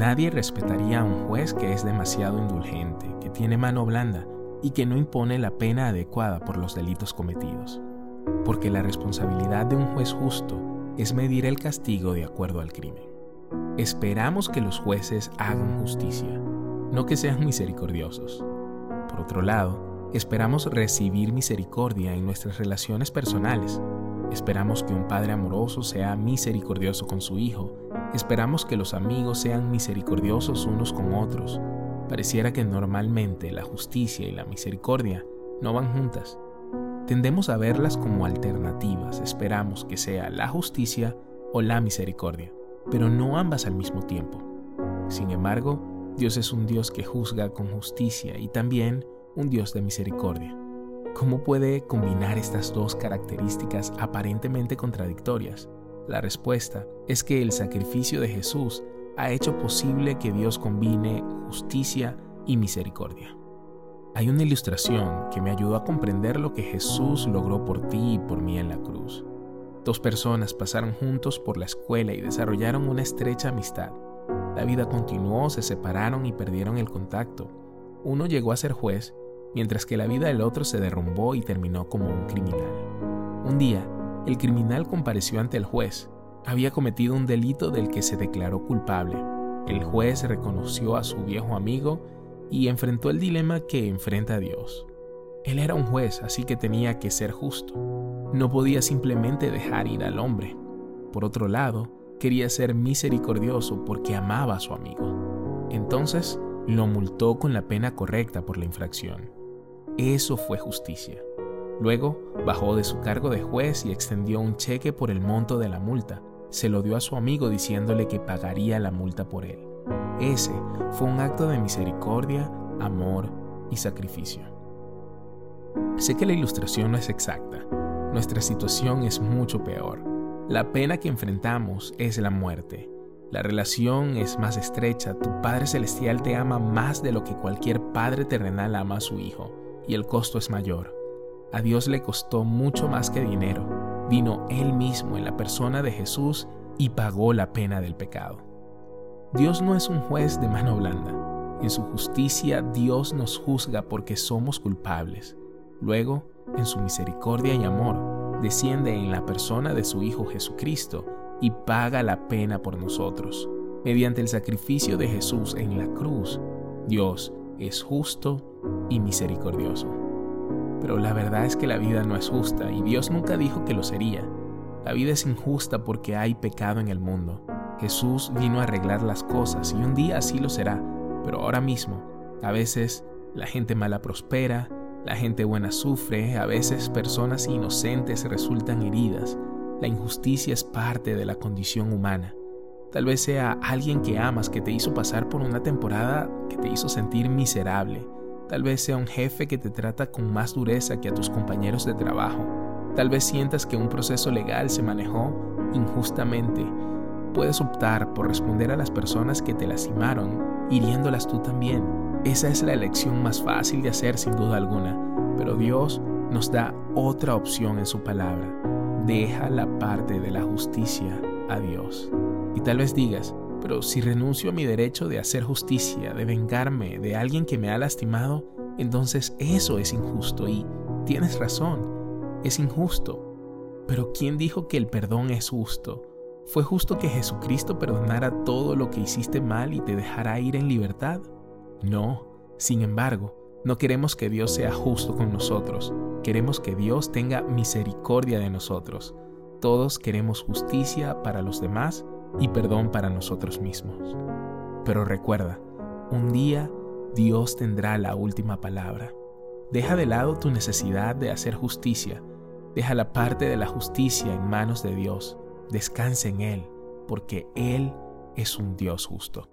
Nadie respetaría a un juez que es demasiado indulgente, que tiene mano blanda y que no impone la pena adecuada por los delitos cometidos. Porque la responsabilidad de un juez justo es medir el castigo de acuerdo al crimen. Esperamos que los jueces hagan justicia, no que sean misericordiosos. Por otro lado, esperamos recibir misericordia en nuestras relaciones personales. Esperamos que un padre amoroso sea misericordioso con su hijo. Esperamos que los amigos sean misericordiosos unos con otros. Pareciera que normalmente la justicia y la misericordia no van juntas. Tendemos a verlas como alternativas. Esperamos que sea la justicia o la misericordia, pero no ambas al mismo tiempo. Sin embargo, Dios es un Dios que juzga con justicia y también un Dios de misericordia. ¿Cómo puede combinar estas dos características aparentemente contradictorias? La respuesta es que el sacrificio de Jesús ha hecho posible que Dios combine justicia y misericordia. Hay una ilustración que me ayudó a comprender lo que Jesús logró por ti y por mí en la cruz. Dos personas pasaron juntos por la escuela y desarrollaron una estrecha amistad. La vida continuó, se separaron y perdieron el contacto. Uno llegó a ser juez, mientras que la vida del otro se derrumbó y terminó como un criminal. Un día, el criminal compareció ante el juez. Había cometido un delito del que se declaró culpable. El juez reconoció a su viejo amigo y enfrentó el dilema que enfrenta a Dios. Él era un juez, así que tenía que ser justo. No podía simplemente dejar ir al hombre. Por otro lado, quería ser misericordioso porque amaba a su amigo. Entonces lo multó con la pena correcta por la infracción. Eso fue justicia. Luego bajó de su cargo de juez y extendió un cheque por el monto de la multa. Se lo dio a su amigo diciéndole que pagaría la multa por él. Ese fue un acto de misericordia, amor y sacrificio. Sé que la ilustración no es exacta. Nuestra situación es mucho peor. La pena que enfrentamos es la muerte. La relación es más estrecha, tu Padre Celestial te ama más de lo que cualquier padre terrenal ama a su hijo, y el costo es mayor. A Dios le costó mucho más que dinero. Vino Él mismo en la persona de Jesús y pagó la pena del pecado. Dios no es un juez de mano blanda. En su justicia Dios nos juzga porque somos culpables. Luego, en su misericordia y amor, desciende en la persona de su Hijo Jesucristo y paga la pena por nosotros. Mediante el sacrificio de Jesús en la cruz, Dios es justo y misericordioso. Pero la verdad es que la vida no es justa y Dios nunca dijo que lo sería. La vida es injusta porque hay pecado en el mundo. Jesús vino a arreglar las cosas y un día así lo será, pero ahora mismo, a veces la gente mala prospera, la gente buena sufre, a veces personas inocentes resultan heridas. La injusticia es parte de la condición humana. Tal vez sea alguien que amas que te hizo pasar por una temporada que te hizo sentir miserable. Tal vez sea un jefe que te trata con más dureza que a tus compañeros de trabajo. Tal vez sientas que un proceso legal se manejó injustamente. Puedes optar por responder a las personas que te lastimaron, hiriéndolas tú también esa es la elección más fácil de hacer sin duda alguna, pero Dios nos da otra opción en su palabra. Deja la parte de la justicia a Dios. Y tal vez digas, pero si renuncio a mi derecho de hacer justicia, de vengarme de alguien que me ha lastimado, entonces eso es injusto y tienes razón, es injusto. Pero ¿quién dijo que el perdón es justo? ¿Fue justo que Jesucristo perdonara todo lo que hiciste mal y te dejara ir en libertad? No, sin embargo, no queremos que Dios sea justo con nosotros, queremos que Dios tenga misericordia de nosotros. Todos queremos justicia para los demás y perdón para nosotros mismos. Pero recuerda, un día Dios tendrá la última palabra. Deja de lado tu necesidad de hacer justicia. Deja la parte de la justicia en manos de Dios. Descansa en Él, porque Él es un Dios justo.